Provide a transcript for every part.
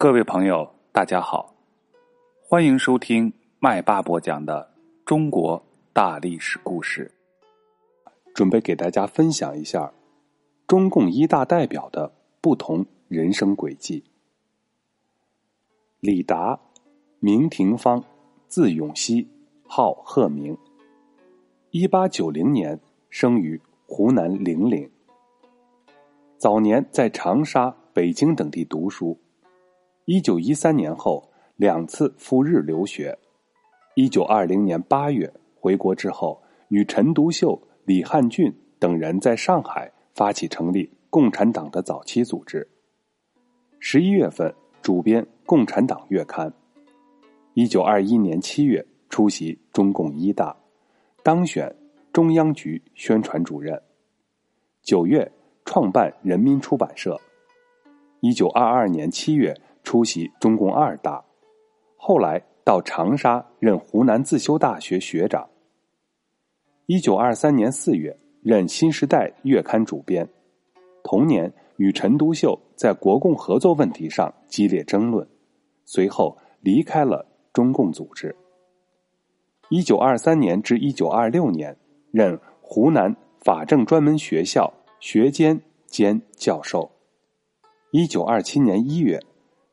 各位朋友，大家好，欢迎收听麦巴播讲的中国大历史故事。准备给大家分享一下中共一大代表的不同人生轨迹。李达，名廷芳，字永熙，号鹤鸣。一八九零年生于湖南零陵，早年在长沙、北京等地读书。一九一三年后，两次赴日留学。一九二零年八月回国之后，与陈独秀、李汉俊等人在上海发起成立共产党的早期组织。十一月份主编《共产党月刊》。一九二一年七月出席中共一大，当选中央局宣传主任。九月创办人民出版社。一九二二年七月。出席中共二大，后来到长沙任湖南自修大学学长。一九二三年四月任《新时代》月刊主编，同年与陈独秀在国共合作问题上激烈争论，随后离开了中共组织。一九二三年至一九二六年任湖南法政专门学校学监兼教授。一九二七年一月。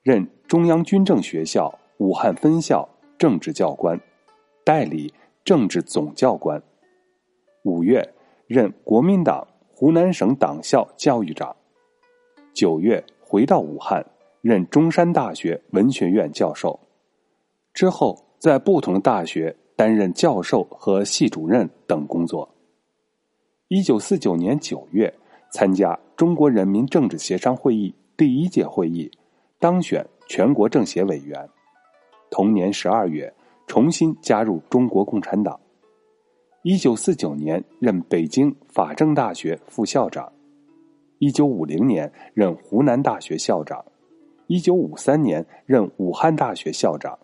任中央军政学校武汉分校政治教官，代理政治总教官。五月任国民党湖南省党校教育长。九月回到武汉，任中山大学文学院教授。之后在不同大学担任教授和系主任等工作。一九四九年九月参加中国人民政治协商会议第一届会议。当选全国政协委员，同年十二月重新加入中国共产党。一九四九年任北京法政大学副校长，一九五零年任湖南大学校长，一九五三年任武汉大学校长，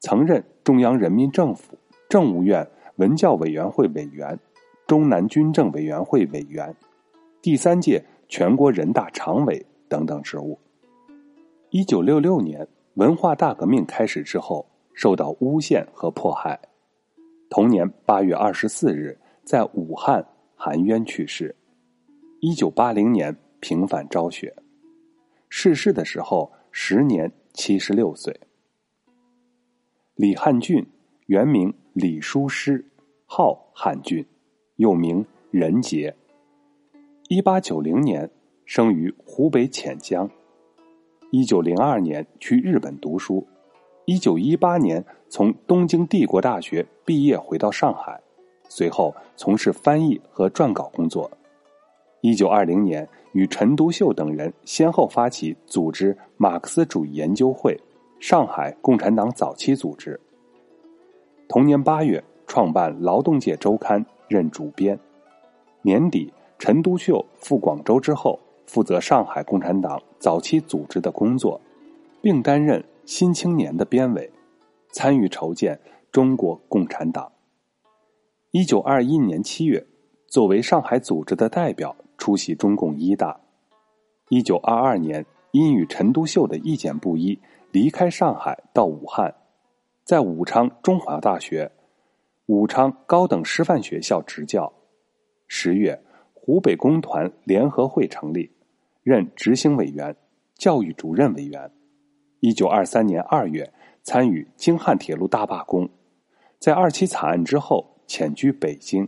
曾任中央人民政府政务院文教委员会委员、中南军政委员会委员、第三届全国人大常委等等职务。一九六六年文化大革命开始之后，受到诬陷和迫害。同年八月二十四日，在武汉含冤去世。一九八零年平反昭雪，逝世的时候时年七十六岁。李汉俊，原名李书师，号汉俊，又名任杰。一八九零年生于湖北潜江。一九零二年去日本读书，一九一八年从东京帝国大学毕业，回到上海，随后从事翻译和撰稿工作。一九二零年与陈独秀等人先后发起组织马克思主义研究会、上海共产党早期组织。同年八月创办《劳动界周刊》，任主编。年底陈独秀赴广州之后。负责上海共产党早期组织的工作，并担任《新青年》的编委，参与筹建中国共产党。一九二一年七月，作为上海组织的代表出席中共一大。一九二二年，因与陈独秀的意见不一，离开上海到武汉，在武昌中华大学、武昌高等师范学校执教。十月，湖北工团联合会成立。任执行委员、教育主任委员。一九二三年二月，参与京汉铁路大罢工，在二七惨案之后迁居北京。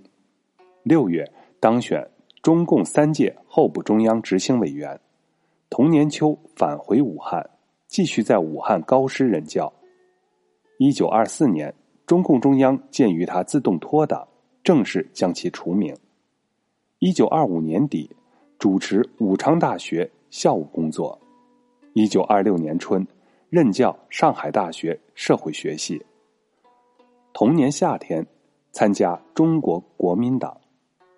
六月，当选中共三届候补中央执行委员。同年秋返回武汉，继续在武汉高师任教。一九二四年，中共中央鉴于他自动脱党，正式将其除名。一九二五年底。主持武昌大学校务工作，一九二六年春任教上海大学社会学系。同年夏天参加中国国民党，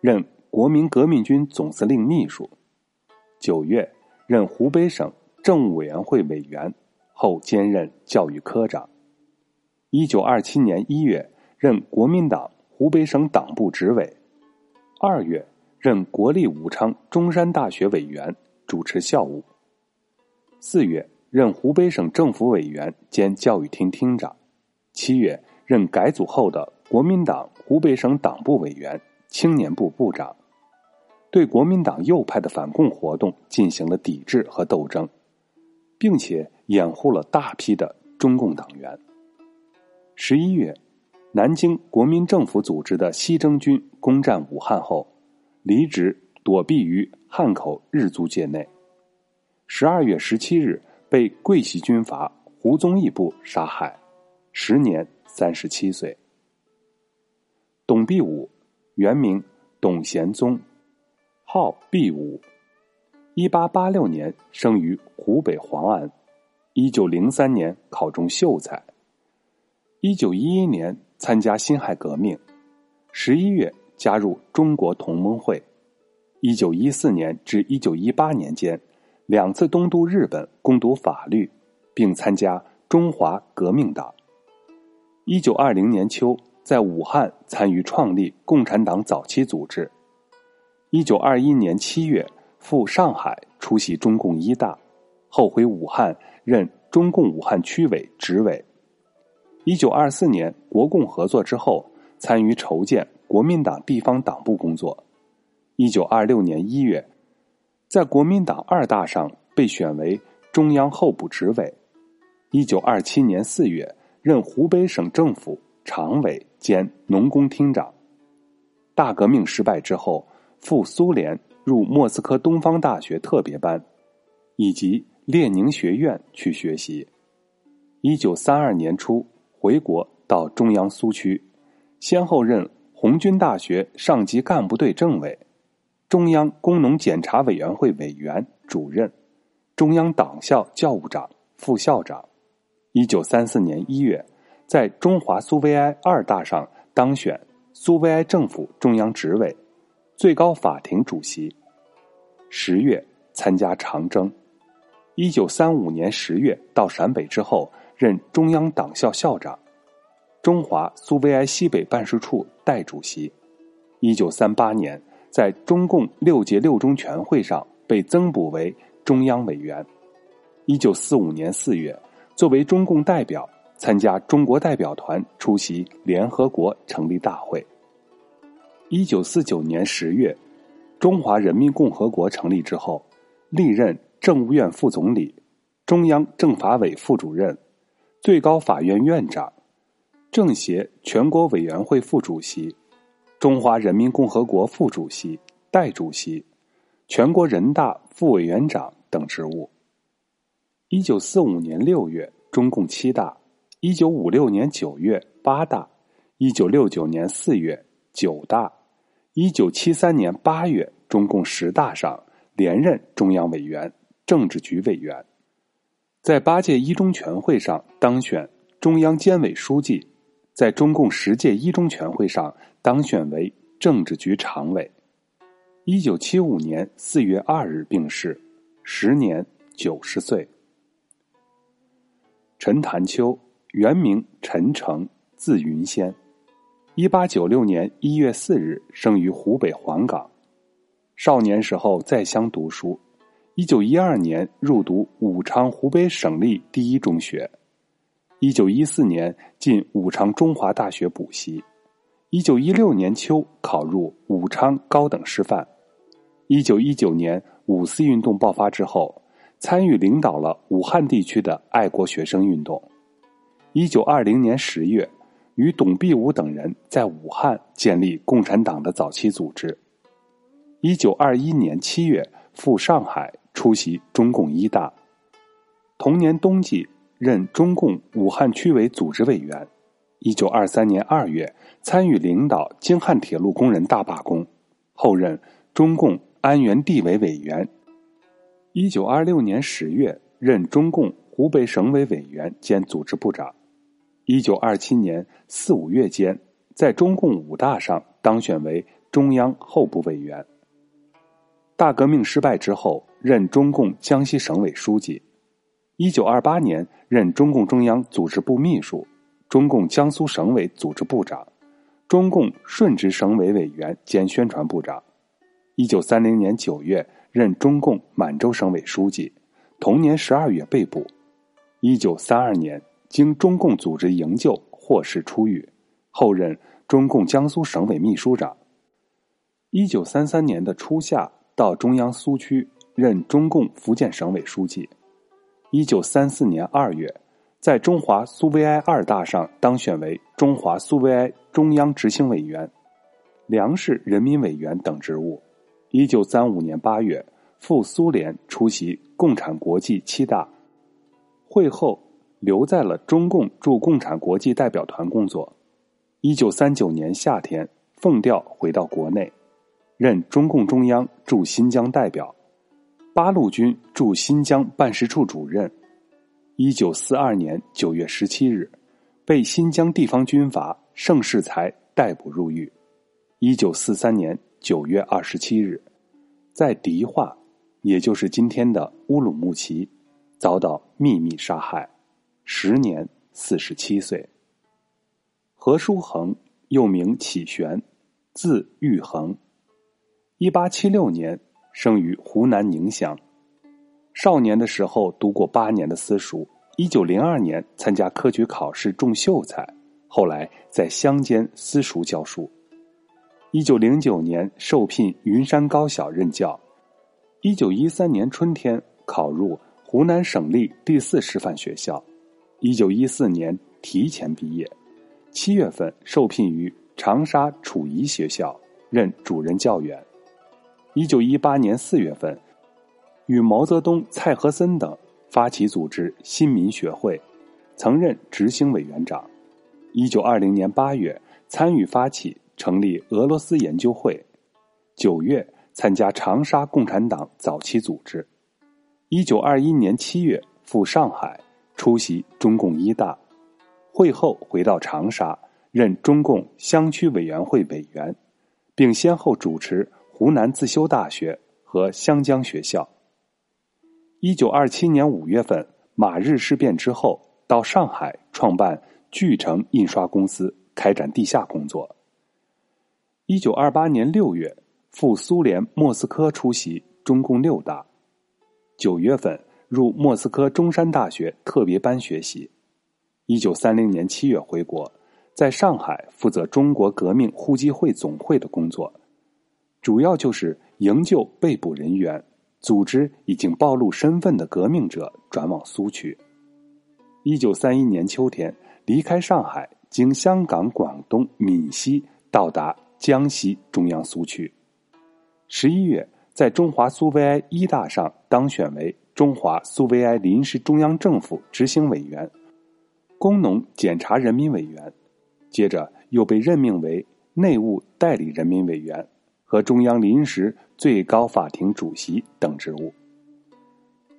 任国民革命军总司令秘书。九月任湖北省政务委员会委员，后兼任教育科长。一九二七年一月任国民党湖北省党部执委。二月。任国立武昌中山大学委员，主持校务。四月任湖北省政府委员兼教育厅厅长；七月，任改组后的国民党湖北省党部委员、青年部部长，对国民党右派的反共活动进行了抵制和斗争，并且掩护了大批的中共党员。十一月，南京国民政府组织的西征军攻占武汉后，离职躲避于汉口日租界内。十二月十七日，被桂系军阀胡宗义部杀害，时年三十七岁。董必武，原名董贤宗，号必武，一八八六年生于湖北黄安，一九零三年考中秀才。一九一一年参加辛亥革命，十一月加入中国同盟会。一九一四年至一九一八年间，两次东渡日本攻读法律，并参加中华革命党。一九二零年秋，在武汉参与创立共产党早期组织。一九二一年七月赴上海出席中共一大，后回武汉任中共武汉区委执委。一九二四年，国共合作之后，参与筹建国民党地方党部工作。一九二六年一月，在国民党二大上被选为中央候补执委。一九二七年四月，任湖北省政府常委兼农工厅长。大革命失败之后，赴苏联入莫斯科东方大学特别班，以及列宁学院去学习。一九三二年初。回国到中央苏区，先后任红军大学上级干部队政委、中央工农检查委员会委员、主任、中央党校教务长、副校长。一九三四年一月，在中华苏维埃二大上当选苏维埃政府中央执委、最高法庭主席。十月参加长征。一九三五年十月到陕北之后。任中央党校校长，中华苏维埃西北办事处代主席。一九三八年，在中共六届六中全会上被增补为中央委员。一九四五年四月，作为中共代表参加中国代表团出席联合国成立大会。一九四九年十月，中华人民共和国成立之后，历任政务院副总理、中央政法委副主任。最高法院院长、政协全国委员会副主席、中华人民共和国副主席、代主席、全国人大副委员长等职务。一九四五年六月，中共七大；一九五六年九月，八大；一九六九年四月，九大；一九七三年八月，中共十大上连任中央委员、政治局委员。在八届一中全会上当选中央监委书记，在中共十届一中全会上当选为政治局常委。一九七五年四月二日病逝，时年九十岁。陈潭秋，原名陈诚，字云仙，一八九六年一月四日生于湖北黄冈。少年时候在乡读书。一九一二年入读武昌湖北省立第一中学，一九一四年进武昌中华大学补习，一九一六年秋考入武昌高等师范，一九一九年五四运动爆发之后，参与领导了武汉地区的爱国学生运动，一九二零年十月，与董必武等人在武汉建立共产党的早期组织，一九二一年七月赴上海。出席中共一大，同年冬季任中共武汉区委组织委员。一九二三年二月参与领导京汉铁路工人大罢工，后任中共安源地委委员。一九二六年十月任中共湖北省委委员兼组织部长。一九二七年四五月间，在中共五大上当选为中央候补委员。大革命失败之后。任中共江西省委书记，一九二八年任中共中央组织部秘书、中共江苏省委组织部长、中共顺直省委委员兼宣传部长。一九三零年九月任中共满洲省委书记，同年十二月被捕，一九三二年，经中共组织营救，获释出狱，后任中共江苏省委秘书长。一九三三年的初夏，到中央苏区任中共福建省委书记。一九三四年二月，在中华苏维埃二大上当选为中华苏维埃中央执行委员、粮食人民委员等职务。一九三五年八月，赴苏联出席共产国际七大会后，留在了中共驻共产国际代表团工作。一九三九年夏天，奉调回到国内，任中共中央驻新疆代表。八路军驻新疆办事处主任，一九四二年九月十七日，被新疆地方军阀盛世才逮捕入狱。一九四三年九月二十七日，在迪化，也就是今天的乌鲁木齐，遭到秘密杀害，时年四十七岁。何书衡又名启玄，字玉衡，一八七六年。生于湖南宁乡，少年的时候读过八年的私塾。一九零二年参加科举考试中秀才，后来在乡间私塾教书。一九零九年受聘云山高小任教。一九一三年春天考入湖南省立第四师范学校。一九一四年提前毕业。七月份受聘于长沙楚仪学校任主任教员。一九一八年四月份，与毛泽东、蔡和森等发起组织新民学会，曾任执行委员长。一九二零年八月，参与发起成立俄罗斯研究会。九月，参加长沙共产党早期组织。一九二一年七月，赴上海出席中共一大会后，回到长沙，任中共湘区委员会委员，并先后主持。湖南自修大学和湘江学校。一九二七年五月份，马日事变之后，到上海创办巨城印刷公司，开展地下工作。一九二八年六月，赴苏联莫斯科出席中共六大。九月份，入莫斯科中山大学特别班学习。一九三零年七月回国，在上海负责中国革命互济会总会的工作。主要就是营救被捕人员，组织已经暴露身份的革命者转往苏区。一九三一年秋天，离开上海，经香港、广东、闽西，到达江西中央苏区。十一月，在中华苏维埃一大上当选为中华苏维埃临时中央政府执行委员、工农检查人民委员，接着又被任命为内务代理人民委员。和中央临时最高法庭主席等职务。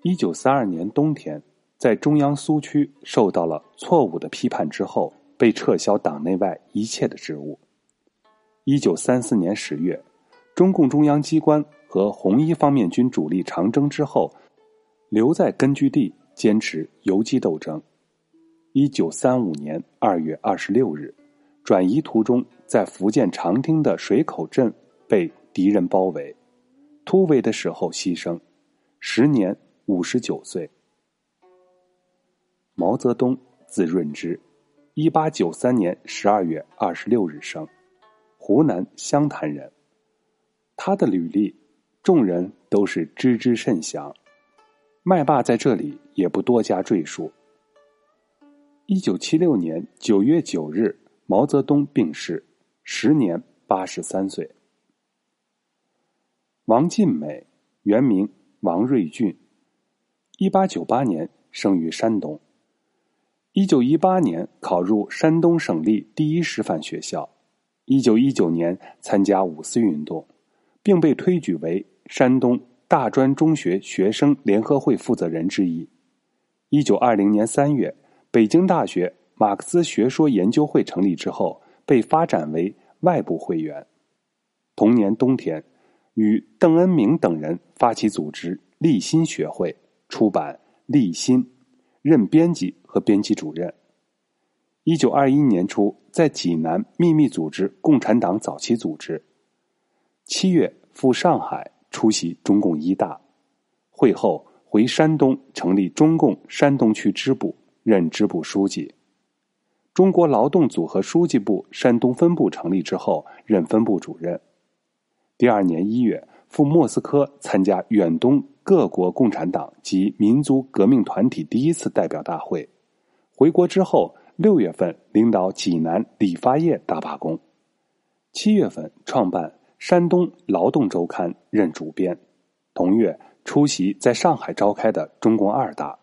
一九三二年冬天，在中央苏区受到了错误的批判之后，被撤销党内外一切的职务。一九三四年十月，中共中央机关和红一方面军主力长征之后，留在根据地坚持游击斗争。一九三五年二月二十六日，转移途中在福建长汀的水口镇。被敌人包围，突围的时候牺牲，时年五十九岁。毛泽东字润之，一八九三年十二月二十六日生，湖南湘潭人。他的履历，众人都是知之甚详，麦霸在这里也不多加赘述。一九七六年九月九日，毛泽东病逝，时年八十三岁。王尽美，原名王瑞俊，一八九八年生于山东。一九一八年考入山东省立第一师范学校。一九一九年参加五四运动，并被推举为山东大专中学学生联合会负责人之一。一九二零年三月，北京大学马克思学说研究会成立之后，被发展为外部会员。同年冬天。与邓恩铭等人发起组织立新学会，出版《立新》，任编辑和编辑主任。一九二一年初，在济南秘密组织共产党早期组织。七月赴上海出席中共一大会后，回山东成立中共山东区支部，任支部书记。中国劳动组合书记部山东分部成立之后，任分部主任。第二年一月，赴莫斯科参加远东各国共产党及民族革命团体第一次代表大会。回国之后，六月份领导济南理发业大罢工，七月份创办《山东劳动周刊》，任主编。同月出席在上海召开的中共二大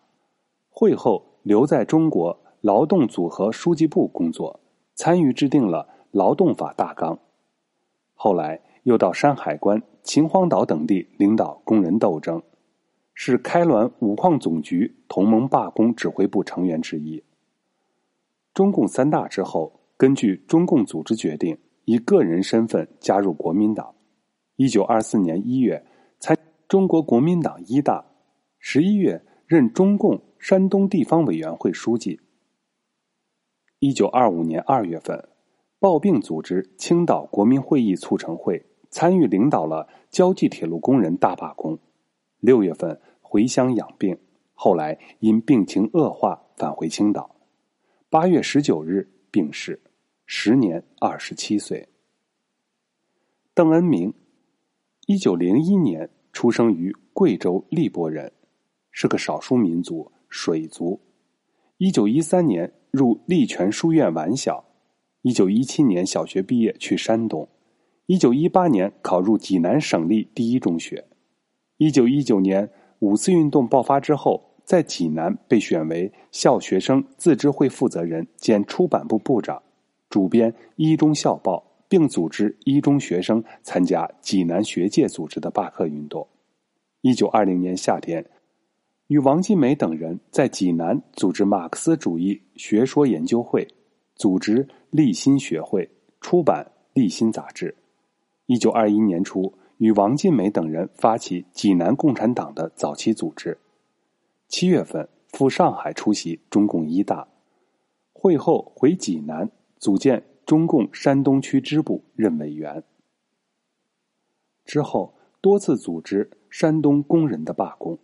会后，留在中国。劳动组合书记部工作，参与制定了劳动法大纲。后来又到山海关、秦皇岛等地领导工人斗争，是开滦五矿总局同盟罢工指挥部成员之一。中共三大之后，根据中共组织决定，以个人身份加入国民党。一九二四年一月参中国国民党一大，十一月任中共山东地方委员会书记。一九二五年二月份，抱病组织青岛国民会议促成会，参与领导了胶济铁路工人大罢工。六月份回乡养病，后来因病情恶化返回青岛。八月十九日病逝，时年二十七岁。邓恩铭，一九零一年出生于贵州荔波人，是个少数民族水族。一九一三年。入利泉书院完小，一九一七年小学毕业去山东，一九一八年考入济南省立第一中学，一九一九年五四运动爆发之后，在济南被选为校学生自治会负责人兼出版部部长，主编《一中校报》，并组织一中学生参加济南学界组织的罢课运动。一九二零年夏天。与王金梅等人在济南组织马克思主义学说研究会，组织立新学会，出版立新杂志。一九二一年初，与王尽美等人发起济南共产党的早期组织。七月份赴上海出席中共一大会后，回济南组建中共山东区支部，任委员。之后多次组织山东工人的罢工。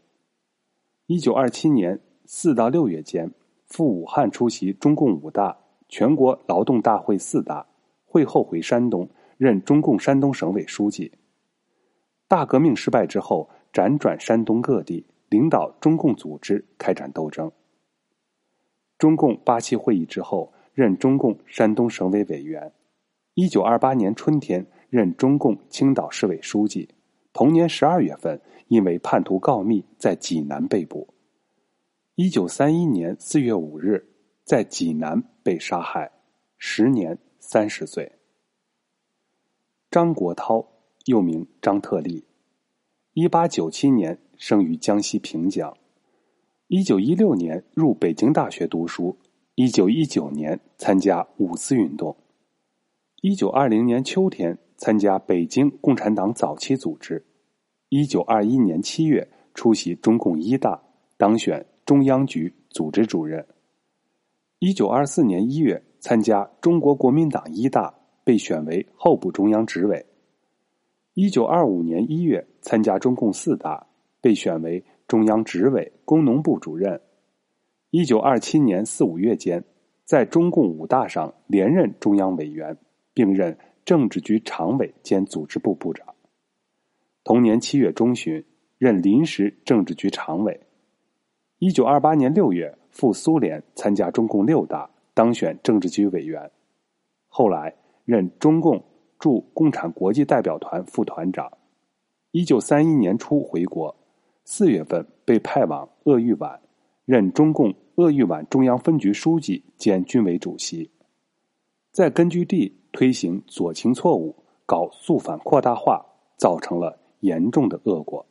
一九二七年四到六月间，赴武汉出席中共五大、全国劳动大会四大，会后回山东任中共山东省委书记。大革命失败之后，辗转山东各地，领导中共组织开展斗争。中共八七会议之后，任中共山东省委委员。一九二八年春天，任中共青岛市委书记。同年十二月份。因为叛徒告密，在济南被捕。一九三一年四月五日，在济南被杀害，时年三十岁。张国焘，又名张特立，一八九七年生于江西平江，一九一六年入北京大学读书，一九一九年参加五四运动，一九二零年秋天参加北京共产党早期组织。一九二一年七月出席中共一大，当选中央局组织主任。一九二四年一月参加中国国民党一大，被选为候补中央执委。一九二五年一月参加中共四大，被选为中央执委、工农部主任。一九二七年四五月间，在中共五大上连任中央委员，并任政治局常委兼组织部部长。同年七月中旬，任临时政治局常委。一九二八年六月赴苏联参加中共六大，当选政治局委员。后来任中共驻共产国际代表团副团长。一九三一年初回国，四月份被派往鄂豫皖，任中共鄂豫皖中央分局书记兼军委主席。在根据地推行左倾错误，搞肃反扩大化，造成了。严重的恶果。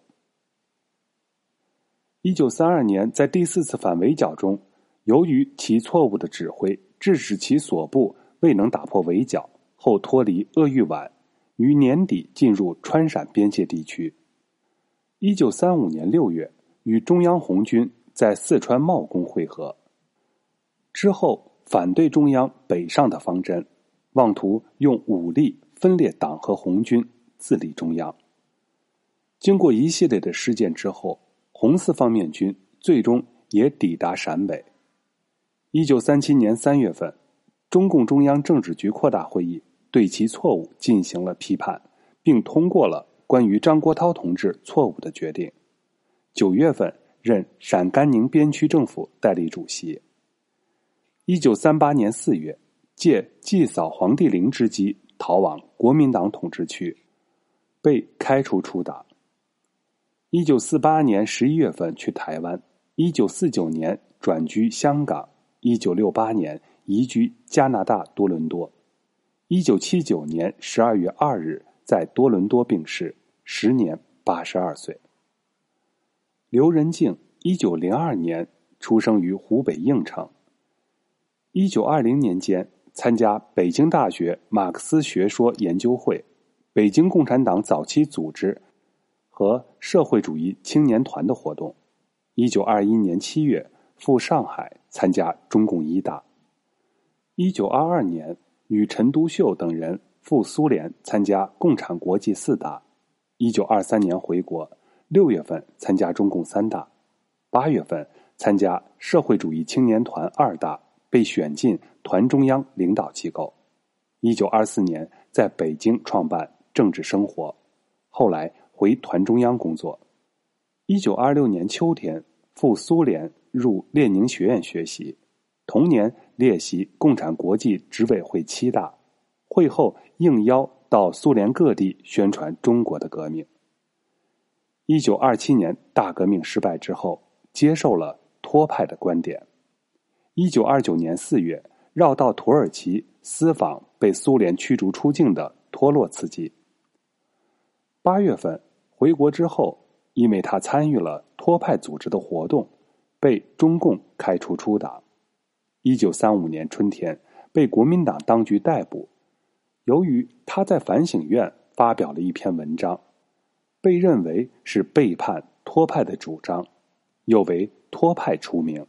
一九三二年，在第四次反围剿中，由于其错误的指挥，致使其所部未能打破围剿，后脱离鄂豫皖，于年底进入川陕边界地区。一九三五年六月，与中央红军在四川茂功会合。之后，反对中央北上的方针，妄图用武力分裂党和红军，自立中央。经过一系列的事件之后，红四方面军最终也抵达陕北。一九三七年三月份，中共中央政治局扩大会议对其错误进行了批判，并通过了关于张国焘同志错误的决定。九月份，任陕甘宁边区政府代理主席。一九三八年四月，借祭扫黄帝陵之机逃往国民党统治区，被开除出党。一九四八年十一月份去台湾，一九四九年转居香港，一九六八年移居加拿大多伦多，一九七九年十二月二日在多伦多病逝，时年八十二岁。刘仁静，一九零二年出生于湖北应城。一九二零年间，参加北京大学马克思学说研究会、北京共产党早期组织和社会主义青年团的活动。一九二一年七月赴上海参加中共一大。一九二二年与陈独秀等人赴苏联参加共产国际四大。一九二三年回国，六月份参加中共三大，八月份参加社会主义青年团二大。被选进团中央领导机构。一九二四年在北京创办政治生活，后来回团中央工作。一九二六年秋天赴苏联入列宁学院学习，同年列席共产国际执委会七大，会后应邀到苏联各地宣传中国的革命。一九二七年大革命失败之后，接受了托派的观点。一九二九年四月，绕道土耳其私访被苏联驱逐出境的托洛茨基。八月份回国之后，因为他参与了托派组织的活动，被中共开除出党。一九三五年春天，被国民党当局逮捕。由于他在反省院发表了一篇文章，被认为是背叛托派的主张，又为托派出名。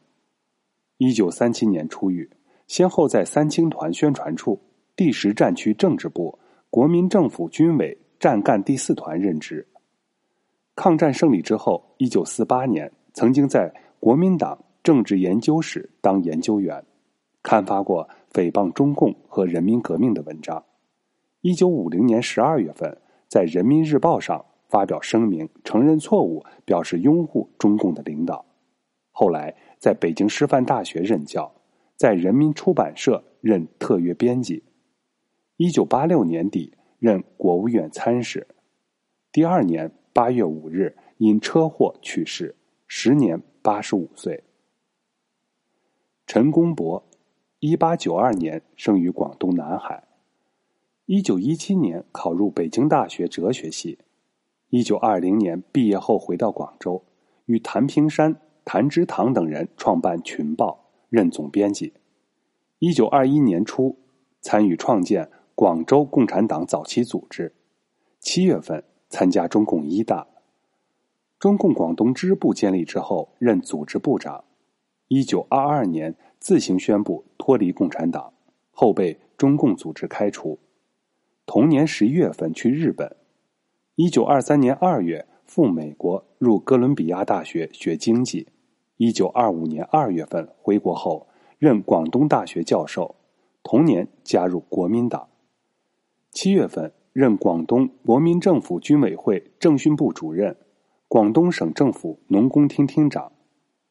一九三七年出狱，先后在三青团宣传处、第十战区政治部、国民政府军委战干第四团任职。抗战胜利之后，一九四八年曾经在国民党政治研究室当研究员，刊发过诽谤中共和人民革命的文章。一九五零年十二月份，在《人民日报》上发表声明，承认错误，表示拥护中共的领导。后来。在北京师范大学任教，在人民出版社任特约编辑。一九八六年底任国务院参事。第二年八月五日因车祸去世，时年八十五岁。陈公博，一八九二年生于广东南海，一九一七年考入北京大学哲学系，一九二零年毕业后回到广州，与谭平山。谭之堂等人创办群报，任总编辑。一九二一年初，参与创建广州共产党早期组织。七月份参加中共一大。中共广东支部建立之后，任组织部长。一九二二年自行宣布脱离共产党，后被中共组织开除。同年十一月份去日本。一九二三年二月赴美国，入哥伦比亚大学学经济。一九二五年二月份回国后，任广东大学教授。同年加入国民党。七月份任广东国民政府军委会政训部主任，广东省政府农工厅厅长。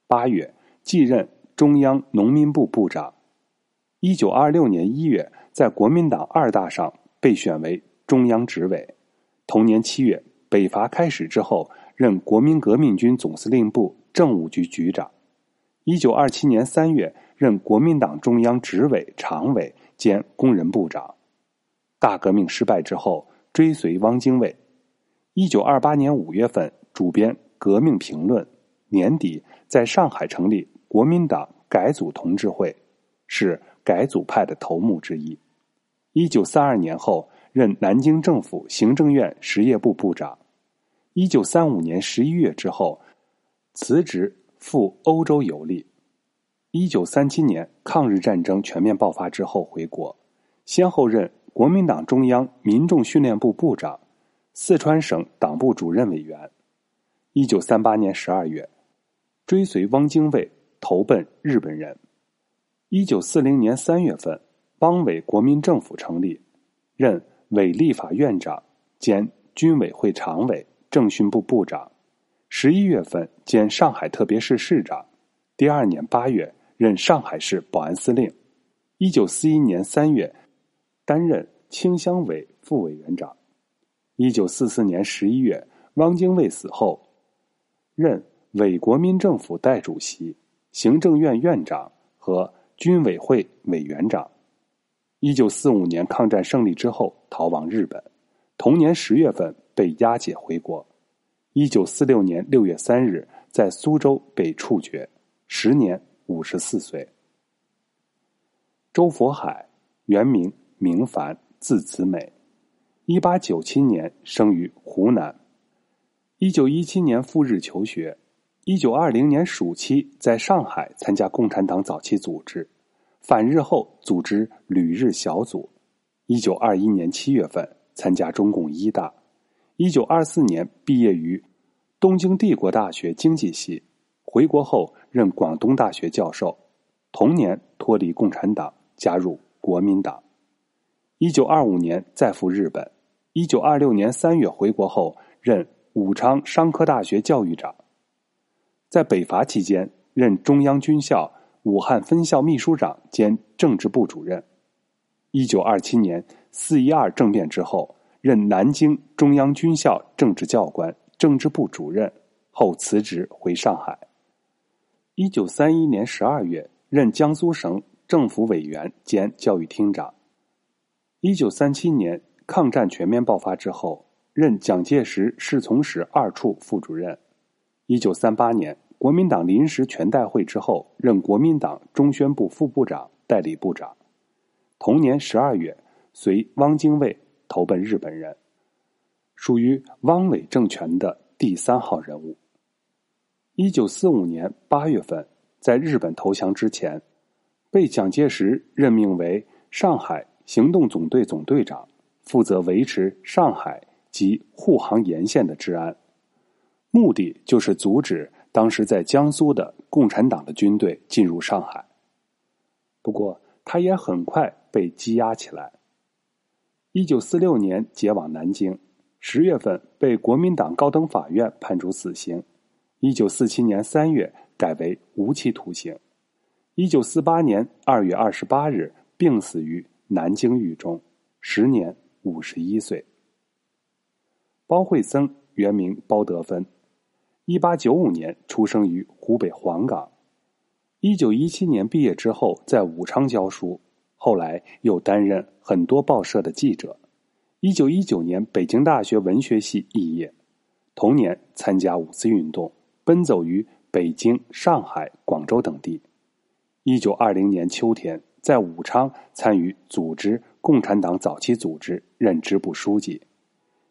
八月继任中央农民部部长。一九二六年一月在国民党二大上被选为中央执委。同年七月北伐开始之后，任国民革命军总司令部。政务局局长，一九二七年三月任国民党中央执委常委兼工人部长。大革命失败之后，追随汪精卫。一九二八年五月份主编《革命评论》，年底在上海成立国民党改组同志会，是改组派的头目之一。一九三二年后任南京政府行政院实业部部长。一九三五年十一月之后。辞职赴欧洲游历。一九三七年抗日战争全面爆发之后回国，先后任国民党中央民众训练部部长、四川省党部主任委员。一九三八年十二月追随汪精卫投奔日本人。一九四零年三月份，汪伪国民政府成立，任伪立法院长兼军委会常委、政训部部长。十一月份兼上海特别市市长。第二年八月任上海市保安司令。一九四一年三月担任清乡委副委员长。一九四四年十一月，汪精卫死后，任伪国民政府代主席、行政院院长和。军委会委员长，一九四五年抗战胜利之后逃往日本，同年十月份被押解回国，一九四六年六月三日在苏州被处决，时年五十四岁。周佛海，原名明凡，字子美，一八九七年生于湖南，一九一七年赴日求学。一九二零年暑期，在上海参加共产党早期组织，反日后组织旅日小组。一九二一年七月份参加中共一大。一九二四年毕业于东京帝国大学经济系，回国后任广东大学教授。同年脱离共产党，加入国民党。一九二五年再赴日本。一九二六年三月回国后，任武昌商科大学教育长。在北伐期间，任中央军校武汉分校秘书长兼政治部主任。一九二七年四一二政变之后，任南京中央军校政治教官、政治部主任，后辞职回上海。一九三一年十二月，任江苏省政府委员兼教育厅长。一九三七年抗战全面爆发之后，任蒋介石侍从室二处副主任。一九三八年。国民党临时全代会之后，任国民党中宣部副部长、代理部长。同年十二月，随汪精卫投奔日本人，属于汪伪政权的第三号人物。一九四五年八月份，在日本投降之前，被蒋介石任命为上海行动总队总队长，负责维持上海及沪杭沿线的治安，目的就是阻止。当时在江苏的共产党的军队进入上海，不过他也很快被羁押起来。一九四六年解往南京，十月份被国民党高等法院判处死刑。一九四七年三月改为无期徒刑。一九四八年二月二十八日病死于南京狱中，时年五十一岁。包惠僧原名包德芬。一八九五年出生于湖北黄冈，一九一七年毕业之后在武昌教书，后来又担任很多报社的记者。一九一九年北京大学文学系肄业，同年参加五四运动，奔走于北京、上海、广州等地。一九二零年秋天在武昌参与组织共产党早期组织，任支部书记。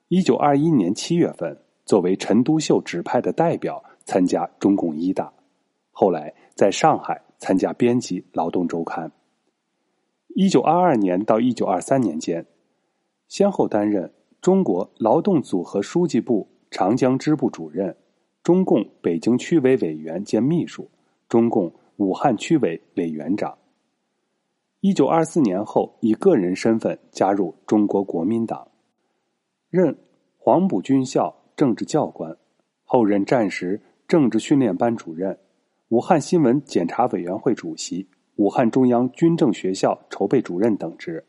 一九二一年七月份。作为陈独秀指派的代表参加中共一大，后来在上海参加编辑《劳动周刊》。一九二二年到一九二三年间，先后担任中国劳动组合书记部长江支部主任、中共北京区委委员兼秘书、中共武汉区委委员长。一九二四年后，以个人身份加入中国国民党，任黄埔军校。政治教官，后任战时政治训练班主任、武汉新闻检查委员会主席、武汉中央军政学校筹备主任等职。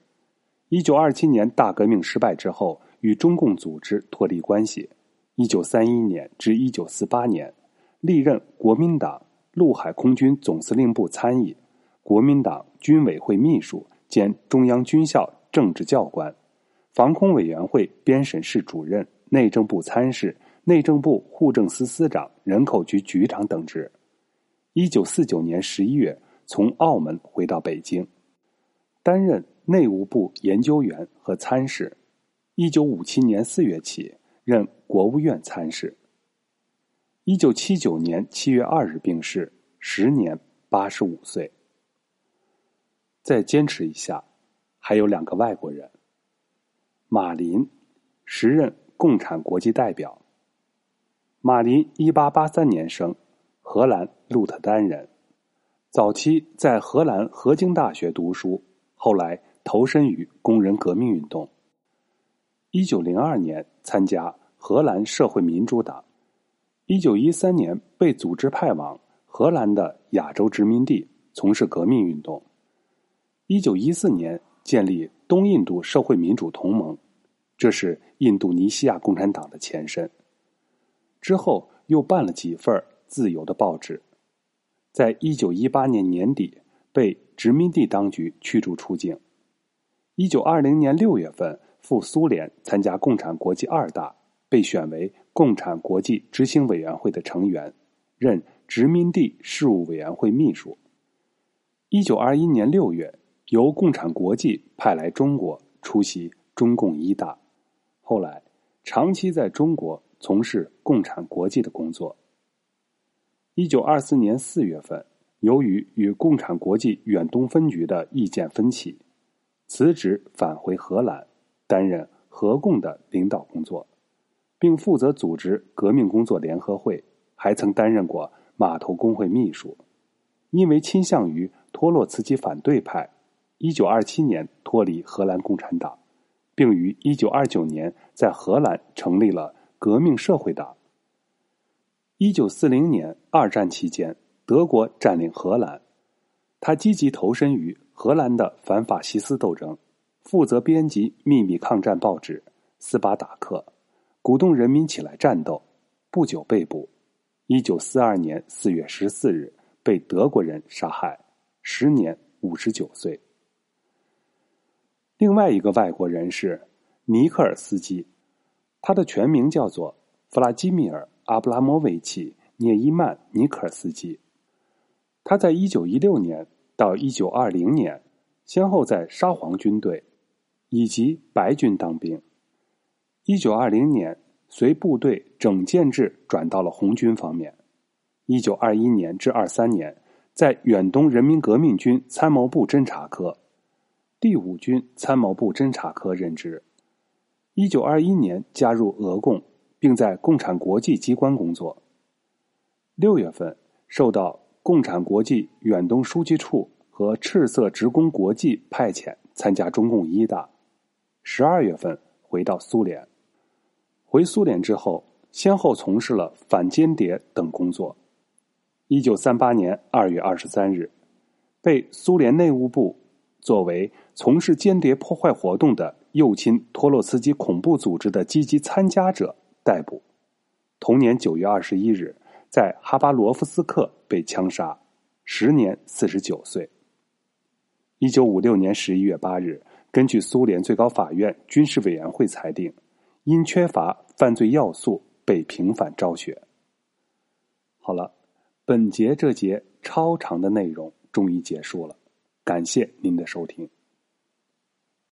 一九二七年大革命失败之后，与中共组织脱离关系。一九三一年至一九四八年，历任国民党陆海空军总司令部参议、国民党军委会秘书兼中央军校政治教官、防空委员会编审室主任。内政部参事、内政部户政司司长、人口局局长等职。一九四九年十一月从澳门回到北京，担任内务部研究员和参事。一九五七年四月起任国务院参事。一九七九年七月二日病逝，时年八十五岁。再坚持一下，还有两个外国人。马林，时任。共产国际代表马林，一八八三年生，荷兰鹿特丹人，早期在荷兰河津大学读书，后来投身于工人革命运动。一九零二年参加荷兰社会民主党，一九一三年被组织派往荷兰的亚洲殖民地从事革命运动。一九一四年建立东印度社会民主同盟，这是印度尼西亚共产党的前身。之后又办了几份自由的报纸，在一九一八年年底被殖民地当局驱逐出境。一九二零年六月份赴苏联参加共产国际二大，被选为共产国际执行委员会的成员，任殖民地事务委员会秘书。一九二一年六月。由共产国际派来中国出席中共一大，后来长期在中国从事共产国际的工作。一九二四年四月份，由于与共产国际远东分局的意见分歧，辞职返回荷兰，担任合共的领导工作，并负责组织革命工作联合会，还曾担任过码头工会秘书。因为倾向于托洛茨基反对派。一九二七年脱离荷兰共产党，并于一九二九年在荷兰成立了革命社会党。一九四零年二战期间，德国占领荷兰，他积极投身于荷兰的反法西斯斗争，负责编辑秘密抗战报纸《斯巴达克》，鼓动人民起来战斗。不久被捕，一九四二年四月十四日被德国人杀害，时年五十九岁。另外一个外国人是尼克尔斯基，他的全名叫做弗拉基米尔·阿布拉莫维奇·涅伊曼·尼克尔斯基。他在一九一六年到一九二零年，先后在沙皇军队以及白军当兵。一九二零年随部队整建制转到了红军方面。一九二一年至二三年，在远东人民革命军参谋部侦察科。第五军参谋部侦察科任职，一九二一年加入俄共，并在共产国际机关工作。六月份受到共产国际远东书记处和赤色职工国际派遣参加中共一大。十二月份回到苏联，回苏联之后，先后从事了反间谍等工作。一九三八年二月二十三日，被苏联内务部。作为从事间谍破坏活动的右倾托洛茨基恐怖组织的积极参加者逮捕，同年九月二十一日在哈巴罗夫斯克被枪杀，时年四十九岁。一九五六年十一月八日，根据苏联最高法院军事委员会裁定，因缺乏犯罪要素被平反昭雪。好了，本节这节超长的内容终于结束了。感谢您的收听。